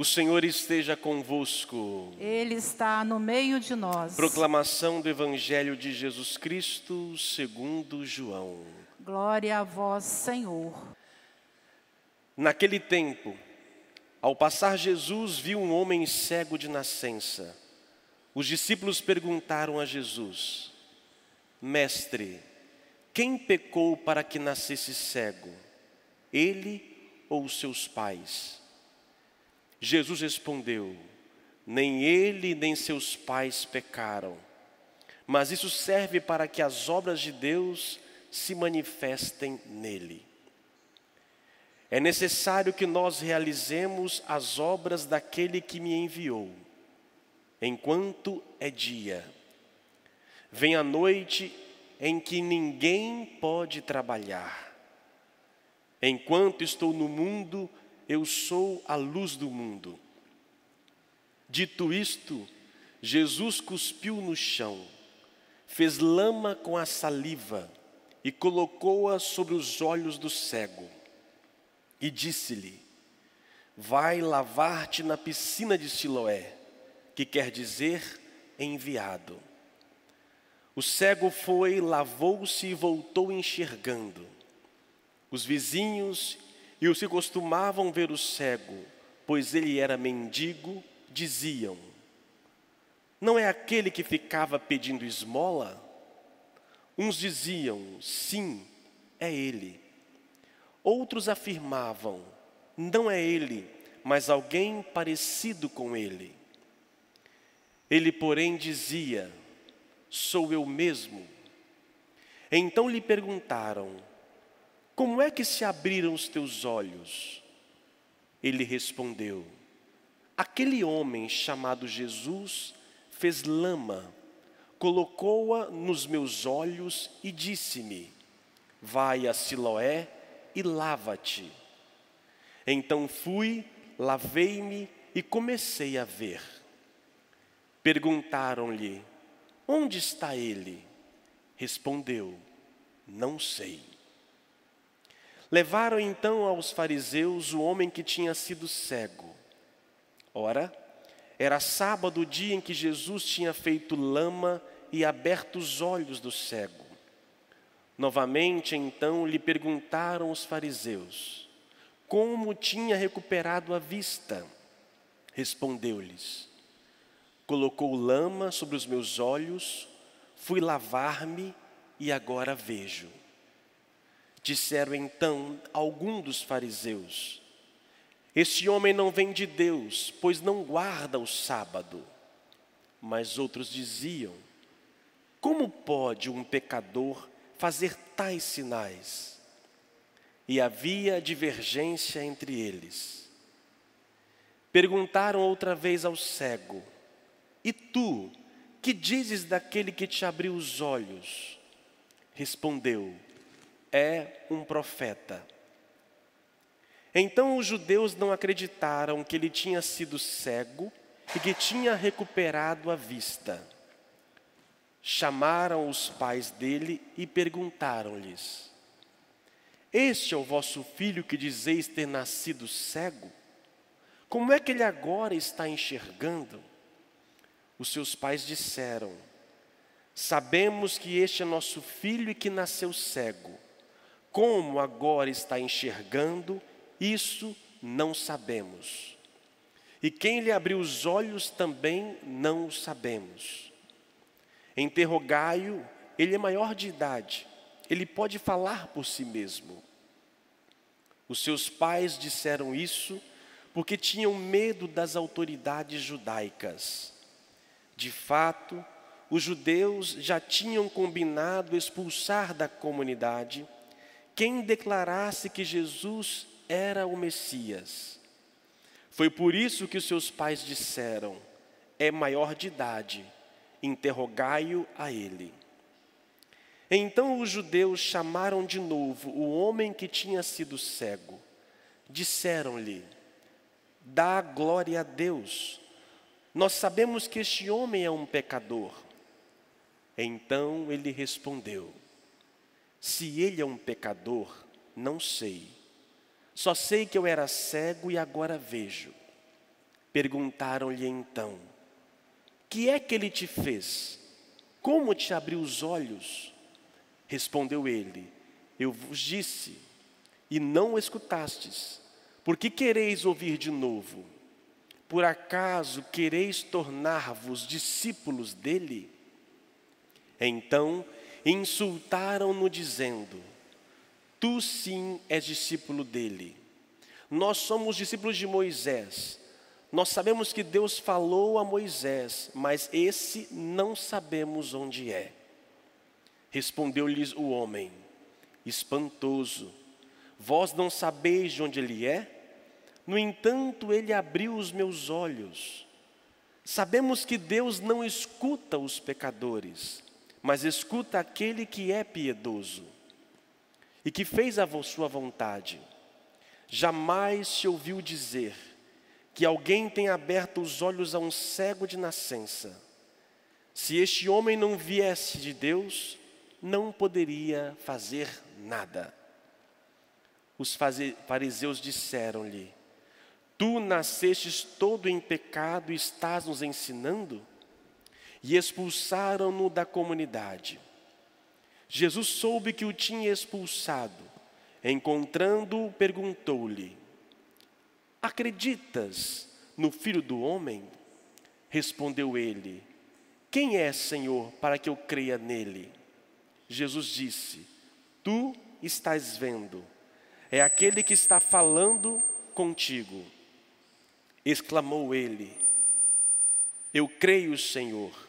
O Senhor esteja convosco. Ele está no meio de nós. Proclamação do Evangelho de Jesus Cristo, segundo João. Glória a vós, Senhor. Naquele tempo, ao passar Jesus viu um homem cego de nascença. Os discípulos perguntaram a Jesus: Mestre, quem pecou para que nascesse cego? Ele ou os seus pais? Jesus respondeu: Nem ele nem seus pais pecaram, mas isso serve para que as obras de Deus se manifestem nele. É necessário que nós realizemos as obras daquele que me enviou, enquanto é dia. Vem a noite em que ninguém pode trabalhar. Enquanto estou no mundo, eu sou a luz do mundo. Dito isto, Jesus cuspiu no chão, fez lama com a saliva e colocou-a sobre os olhos do cego. E disse-lhe: Vai lavar-te na piscina de Siloé, que quer dizer enviado. O cego foi, lavou-se e voltou enxergando. Os vizinhos e os que costumavam ver o cego, pois ele era mendigo, diziam: Não é aquele que ficava pedindo esmola? Uns diziam: Sim, é ele. Outros afirmavam: Não é ele, mas alguém parecido com ele. Ele, porém, dizia: Sou eu mesmo. Então lhe perguntaram: Como é que se abriram os teus olhos? Ele respondeu: Aquele homem chamado Jesus fez lama, colocou-a nos meus olhos e disse-me: Vai a Siloé e lava-te. Então fui, lavei-me e comecei a ver. Perguntaram-lhe: Onde está ele? Respondeu: Não sei. Levaram então aos fariseus o homem que tinha sido cego. Ora, era sábado o dia em que Jesus tinha feito lama e aberto os olhos do cego. Novamente, então, lhe perguntaram os fariseus como tinha recuperado a vista. Respondeu-lhes: colocou lama sobre os meus olhos, fui lavar-me e agora vejo. Disseram então algum dos fariseus: Este homem não vem de Deus, pois não guarda o sábado. Mas outros diziam: Como pode um pecador fazer tais sinais? E havia divergência entre eles. Perguntaram outra vez ao cego: e tu, que dizes daquele que te abriu os olhos? Respondeu: É um profeta. Então os judeus não acreditaram que ele tinha sido cego e que tinha recuperado a vista. Chamaram os pais dele e perguntaram-lhes: Este é o vosso filho que dizeis ter nascido cego? Como é que ele agora está enxergando? Os seus pais disseram: Sabemos que este é nosso filho e que nasceu cego. Como agora está enxergando, isso não sabemos. E quem lhe abriu os olhos também não o sabemos. Interrogai-o, ele é maior de idade, ele pode falar por si mesmo. Os seus pais disseram isso porque tinham medo das autoridades judaicas. De fato, os judeus já tinham combinado expulsar da comunidade quem declarasse que Jesus era o Messias. Foi por isso que seus pais disseram: é maior de idade, interrogai-o a ele. Então os judeus chamaram de novo o homem que tinha sido cego. Disseram-lhe: Dá glória a Deus nós sabemos que este homem é um pecador. Então ele respondeu: Se ele é um pecador, não sei. Só sei que eu era cego e agora vejo. Perguntaram-lhe então: Que é que ele te fez? Como te abriu os olhos? Respondeu ele: Eu vos disse, e não o escutastes. Por que quereis ouvir de novo? Por acaso quereis tornar-vos discípulos dele? Então insultaram-no, dizendo: Tu sim és discípulo dele. Nós somos discípulos de Moisés. Nós sabemos que Deus falou a Moisés, mas esse não sabemos onde é. Respondeu-lhes o homem, espantoso: Vós não sabeis de onde ele é? No entanto, ele abriu os meus olhos. Sabemos que Deus não escuta os pecadores, mas escuta aquele que é piedoso e que fez a sua vontade. Jamais se ouviu dizer que alguém tenha aberto os olhos a um cego de nascença. Se este homem não viesse de Deus, não poderia fazer nada. Os fariseus disseram-lhe: Tu nascestes todo em pecado e estás nos ensinando? E expulsaram-no da comunidade. Jesus soube que o tinha expulsado. Encontrando-o, perguntou-lhe: Acreditas no filho do homem? Respondeu ele: Quem é, Senhor, para que eu creia nele? Jesus disse: Tu estás vendo, é aquele que está falando contigo. Exclamou ele: Eu creio, Senhor.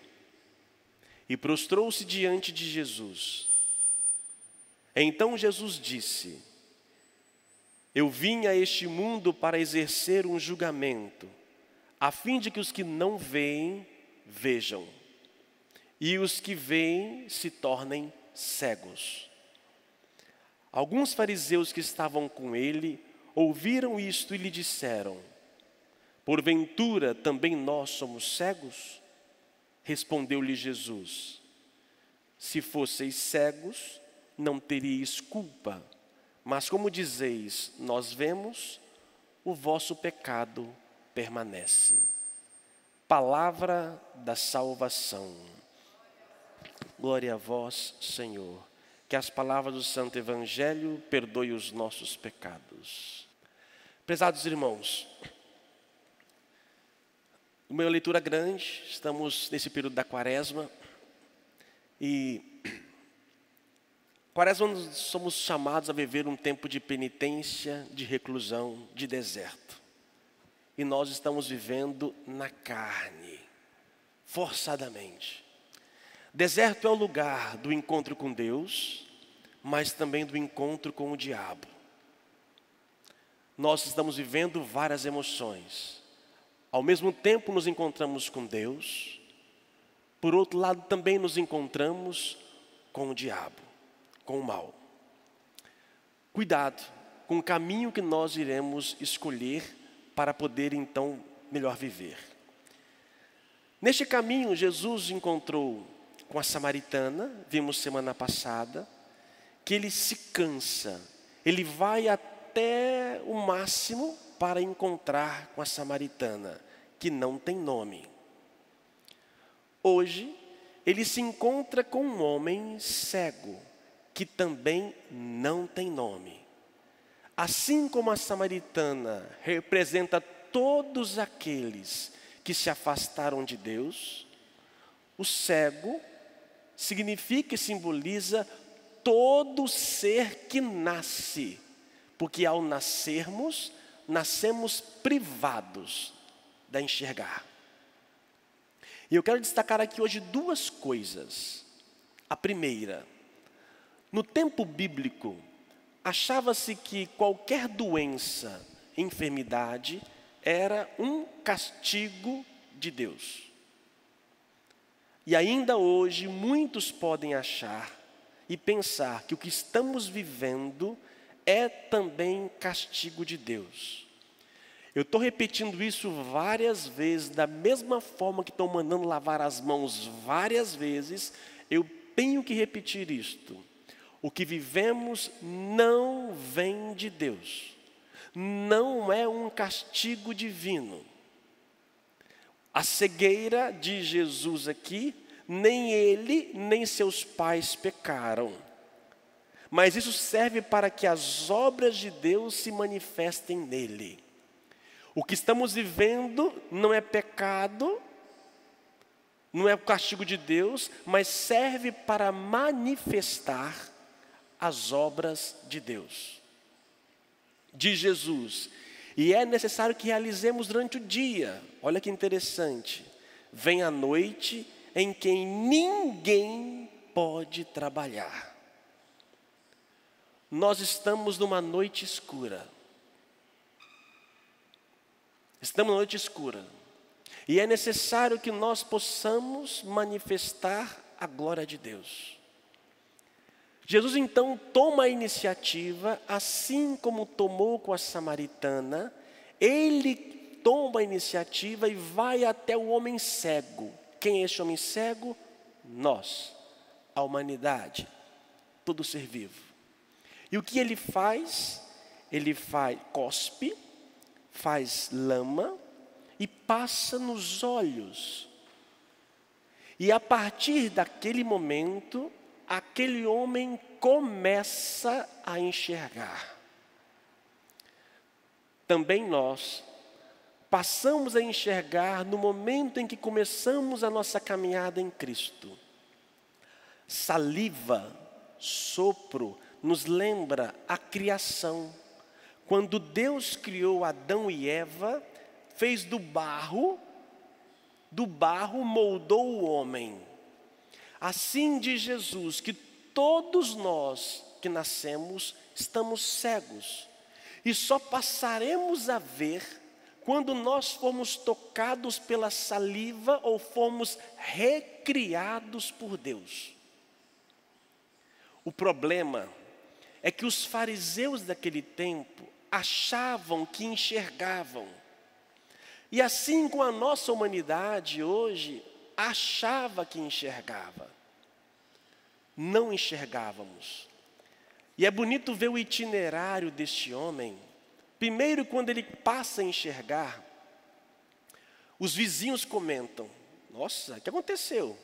E prostrou-se diante de Jesus. Então Jesus disse: Eu vim a este mundo para exercer um julgamento, a fim de que os que não veem, vejam, e os que veem se tornem cegos. Alguns fariseus que estavam com ele ouviram isto e lhe disseram: Porventura também nós somos cegos? Respondeu-lhe Jesus: Se fosseis cegos, não teríeis culpa. Mas como dizeis, nós vemos, o vosso pecado permanece. Palavra da salvação. Glória a vós, Senhor. Que as palavras do Santo Evangelho perdoem os nossos pecados. Prezados irmãos, uma leitura grande, estamos nesse período da quaresma e Quaresma somos chamados a viver um tempo de penitência, de reclusão, de deserto. E nós estamos vivendo na carne, forçadamente. Deserto é o lugar do encontro com Deus, mas também do encontro com o diabo. Nós estamos vivendo várias emoções. Ao mesmo tempo nos encontramos com Deus, por outro lado também nos encontramos com o diabo com o mal. Cuidado com o caminho que nós iremos escolher para poder então melhor viver. Neste caminho, Jesus encontrou com a samaritana, vimos semana passada, que ele se cansa, ele vai até o máximo para encontrar com a samaritana, que não tem nome. Hoje, ele se encontra com um homem cego, que também não tem nome. Assim como a samaritana representa todos aqueles que se afastaram de Deus, o cego significa e simboliza todo ser que nasce, porque ao nascermos, nascemos privados da enxergar. E eu quero destacar aqui hoje duas coisas. A primeira, no tempo bíblico, achava-se que qualquer doença, enfermidade, era um castigo de Deus. E ainda hoje, muitos podem achar e pensar que o que estamos vivendo é também castigo de Deus. Eu estou repetindo isso várias vezes, da mesma forma que estou mandando lavar as mãos várias vezes, eu tenho que repetir isto. O que vivemos não vem de Deus, não é um castigo divino. A cegueira de Jesus aqui, nem ele, nem seus pais pecaram. Mas isso serve para que as obras de Deus se manifestem nele. O que estamos vivendo não é pecado, não é o castigo de Deus, mas serve para manifestar as obras de Deus, de Jesus. E é necessário que realizemos durante o dia. Olha que interessante. Vem a noite em que ninguém pode trabalhar. Nós estamos numa noite escura. Estamos numa noite escura. E é necessário que nós possamos manifestar a glória de Deus. Jesus então toma a iniciativa, assim como tomou com a samaritana, ele toma a iniciativa e vai até o homem cego. Quem é esse homem cego? Nós, a humanidade, todo ser vivo. E o que ele faz? Ele faz cospe, faz lama e passa nos olhos. E a partir daquele momento, aquele homem começa a enxergar. Também nós passamos a enxergar no momento em que começamos a nossa caminhada em Cristo. Saliva, sopro, nos lembra a criação. Quando Deus criou Adão e Eva, fez do barro, do barro moldou o homem. Assim diz Jesus que todos nós que nascemos estamos cegos e só passaremos a ver quando nós formos tocados pela saliva ou formos recriados por Deus. O problema é que os fariseus daquele tempo achavam que enxergavam. E assim com a nossa humanidade hoje, achava que enxergava. Não enxergávamos. E é bonito ver o itinerário deste homem. Primeiro, quando ele passa a enxergar, os vizinhos comentam: Nossa, o que aconteceu?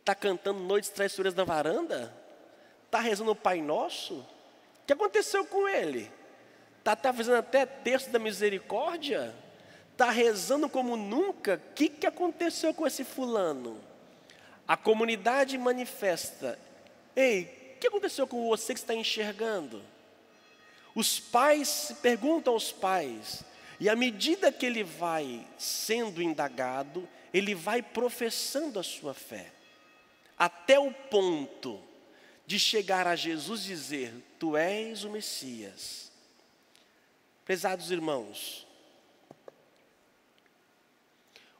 Está cantando noites traiçoeiras na varanda? Está rezando o Pai Nosso? O que aconteceu com ele? Está tá fazendo até terço da misericórdia? está rezando como nunca, o que, que aconteceu com esse fulano? A comunidade manifesta: Ei, o que aconteceu com você que está enxergando? Os pais perguntam aos pais, e à medida que ele vai sendo indagado, ele vai professando a sua fé, até o ponto de chegar a Jesus dizer: Tu és o Messias. Prezados irmãos,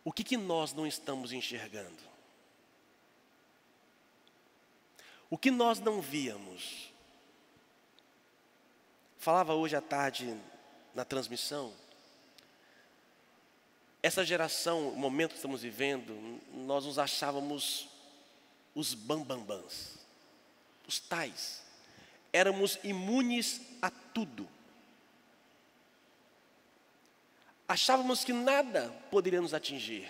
o que, que nós não estamos enxergando? O que nós não víamos? Falava hoje à tarde na transmissão. Essa geração, o momento que estamos vivendo, nós nos achávamos os bambambãs, os tais. Éramos imunes a tudo. Achávamos que nada poderia nos atingir.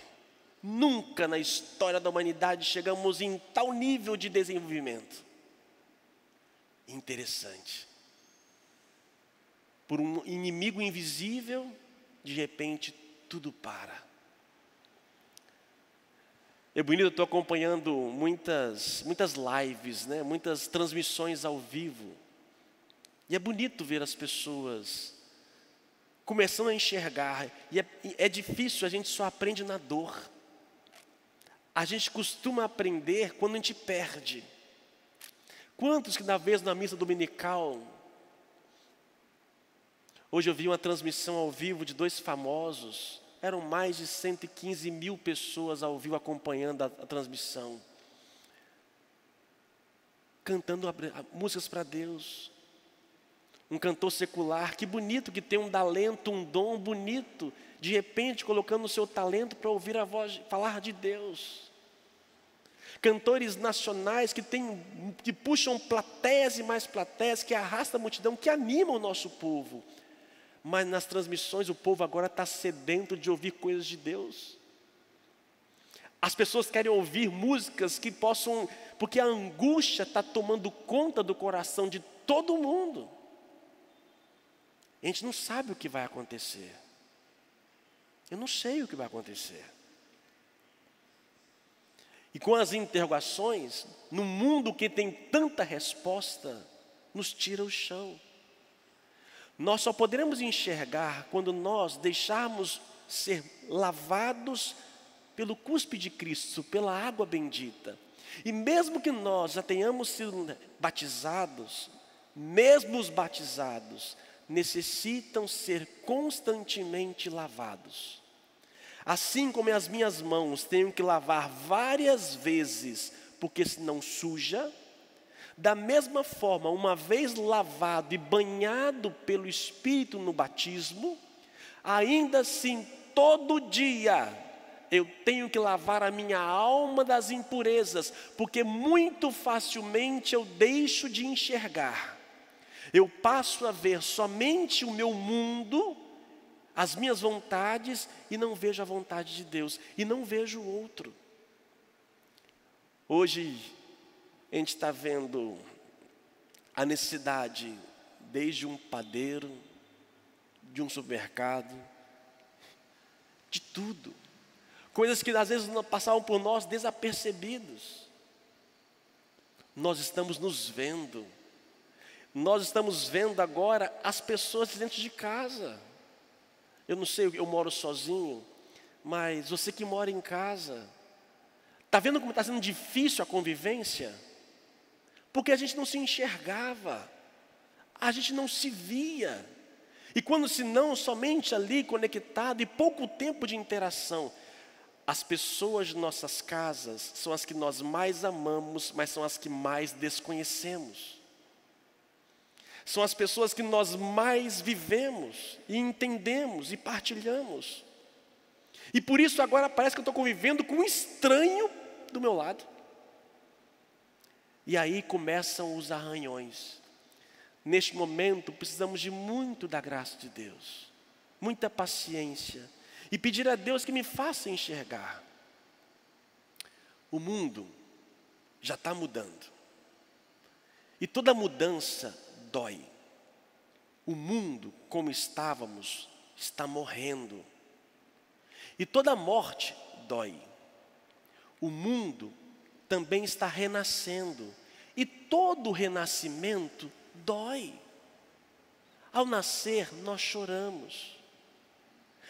Nunca na história da humanidade chegamos em tal nível de desenvolvimento. Interessante. Por um inimigo invisível, de repente tudo para. É bonito, eu estou acompanhando muitas, muitas lives, né, muitas transmissões ao vivo. E é bonito ver as pessoas começando a enxergar. E é, é difícil, a gente só aprende na dor. A gente costuma aprender quando a gente perde. Quantos que na vez na missa dominical, hoje eu vi uma transmissão ao vivo de dois famosos, eram mais de 115 mil pessoas ao vivo acompanhando a, a transmissão, cantando a, a, músicas para Deus, um cantor secular, que bonito que tem um talento, um dom bonito, de repente colocando o seu talento para ouvir a voz falar de Deus. Cantores nacionais que tem, que puxam plateias e mais plateias, que arrastam a multidão, que animam o nosso povo. Mas nas transmissões o povo agora está sedento de ouvir coisas de Deus. As pessoas querem ouvir músicas que possam, porque a angústia está tomando conta do coração de todo mundo. A gente não sabe o que vai acontecer. Eu não sei o que vai acontecer. E com as interrogações, no mundo que tem tanta resposta, nos tira o chão. Nós só poderemos enxergar quando nós deixarmos ser lavados pelo cuspe de Cristo, pela água bendita. E mesmo que nós já tenhamos sido batizados, mesmo os batizados necessitam ser constantemente lavados. Assim como as minhas mãos tenho que lavar várias vezes, porque senão suja, da mesma forma, uma vez lavado e banhado pelo Espírito no batismo, ainda assim, todo dia, eu tenho que lavar a minha alma das impurezas, porque muito facilmente eu deixo de enxergar. Eu passo a ver somente o meu mundo as minhas vontades e não vejo a vontade de Deus, e não vejo o outro. Hoje, a gente está vendo a necessidade, desde um padeiro, de um supermercado, de tudo. Coisas que às vezes passavam por nós desapercebidos. Nós estamos nos vendo. Nós estamos vendo agora as pessoas dentro de casa. Eu não sei, eu moro sozinho, mas você que mora em casa, está vendo como está sendo difícil a convivência? Porque a gente não se enxergava, a gente não se via. E quando se não, somente ali conectado e pouco tempo de interação. As pessoas de nossas casas são as que nós mais amamos, mas são as que mais desconhecemos são as pessoas que nós mais vivemos e entendemos e partilhamos. E por isso agora parece que eu estou convivendo com um estranho do meu lado. E aí começam os arranhões. Neste momento precisamos de muito da graça de Deus, muita paciência e pedir a Deus que me faça enxergar. O mundo já está mudando. E toda mudança dói. O mundo, como estávamos, está morrendo. E toda morte dói. O mundo também está renascendo. E todo renascimento dói. Ao nascer, nós choramos.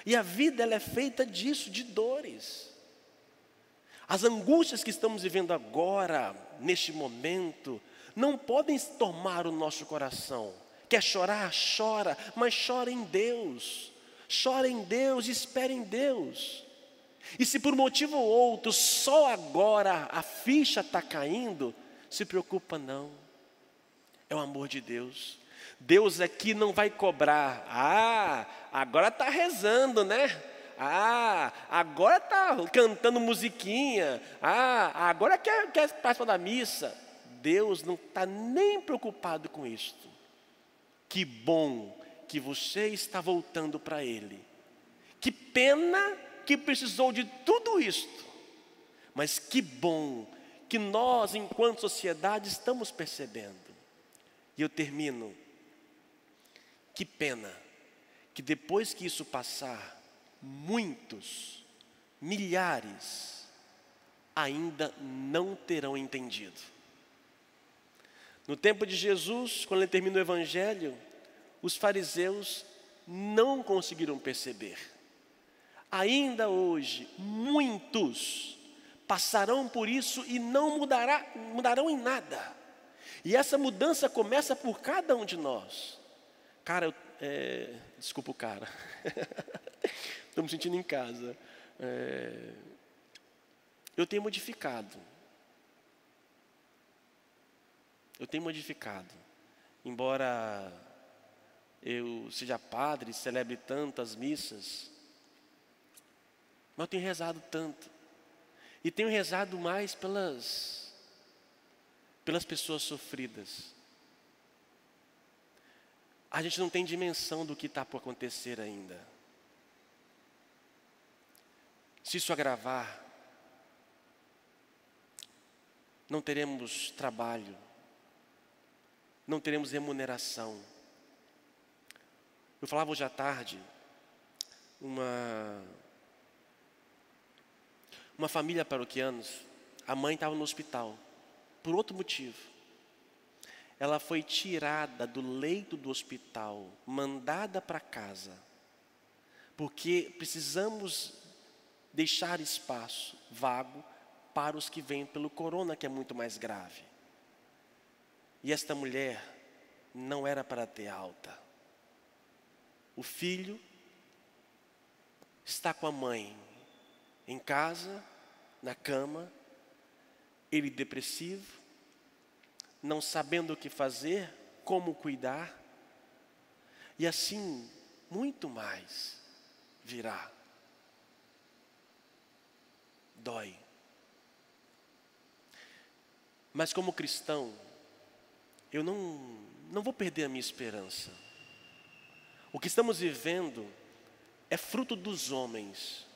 E a vida ela é feita disso, de dores. As angústias que estamos vivendo agora, neste momento, não podem tomar o nosso coração. Quer chorar? Chora, mas chora em Deus. Chora em Deus, espera em Deus. E se por motivo ou outro, só agora a ficha está caindo, se preocupa não. É o amor de Deus. Deus aqui não vai cobrar. Ah, agora está rezando, né? Ah, agora está cantando musiquinha. Ah, agora quer, quer participar da missa. Deus não está nem preocupado com isto. Que bom que você está voltando para Ele. Que pena que precisou de tudo isto. Mas que bom que nós, enquanto sociedade, estamos percebendo. E eu termino. Que pena que depois que isso passar, muitos, milhares, ainda não terão entendido. No tempo de Jesus, quando ele termina o evangelho, os fariseus não conseguiram perceber. Ainda hoje, muitos passarão por isso e não mudará, mudarão em nada. E essa mudança começa por cada um de nós. Cara, eu, é, desculpa o cara, estou me sentindo em casa. É, eu tenho modificado eu tenho modificado. Embora eu seja padre, celebre tantas missas, mas eu tenho rezado tanto. E tenho rezado mais pelas, pelas pessoas sofridas. A gente não tem dimensão do que está por acontecer ainda. Se isso agravar, não teremos trabalho, não teremos remuneração. Eu falava hoje à tarde, uma, uma família paroquianos, a mãe estava no hospital, por outro motivo. Ela foi tirada do leito do hospital, mandada para casa, porque precisamos deixar espaço vago para os que vêm pelo corona, que é muito mais grave. E esta mulher não era para ter alta. O filho está com a mãe em casa, na cama, ele depressivo, não sabendo o que fazer, como cuidar, e assim muito mais virá. Dói. Mas como cristão, eu não, não vou perder a minha esperança. O que estamos vivendo é fruto dos homens,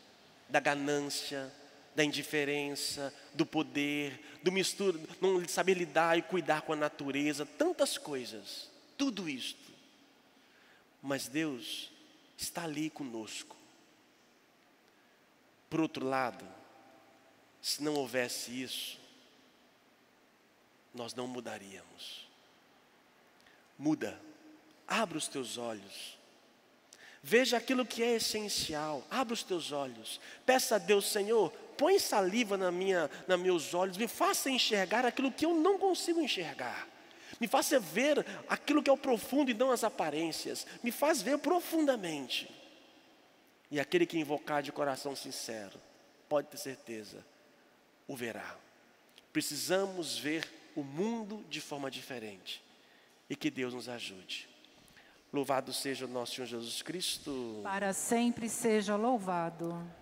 da ganância, da indiferença, do poder, do mistura, não saber lidar e cuidar com a natureza, tantas coisas, tudo isto. Mas Deus está ali conosco. Por outro lado, se não houvesse isso, nós não mudaríamos. Muda, abra os teus olhos Veja aquilo que é essencial. Abra os teus olhos. Peça a Deus, Senhor, põe saliva na minha, nos meus olhos. Me faça enxergar aquilo que eu não consigo enxergar. Me faça ver aquilo que é o profundo e não as aparências. Me faz ver profundamente. E aquele que invocar de coração sincero, pode ter certeza, o verá. Precisamos ver o mundo de forma diferente. E que Deus nos ajude. Louvado seja o nosso Senhor Jesus Cristo. Para sempre seja louvado.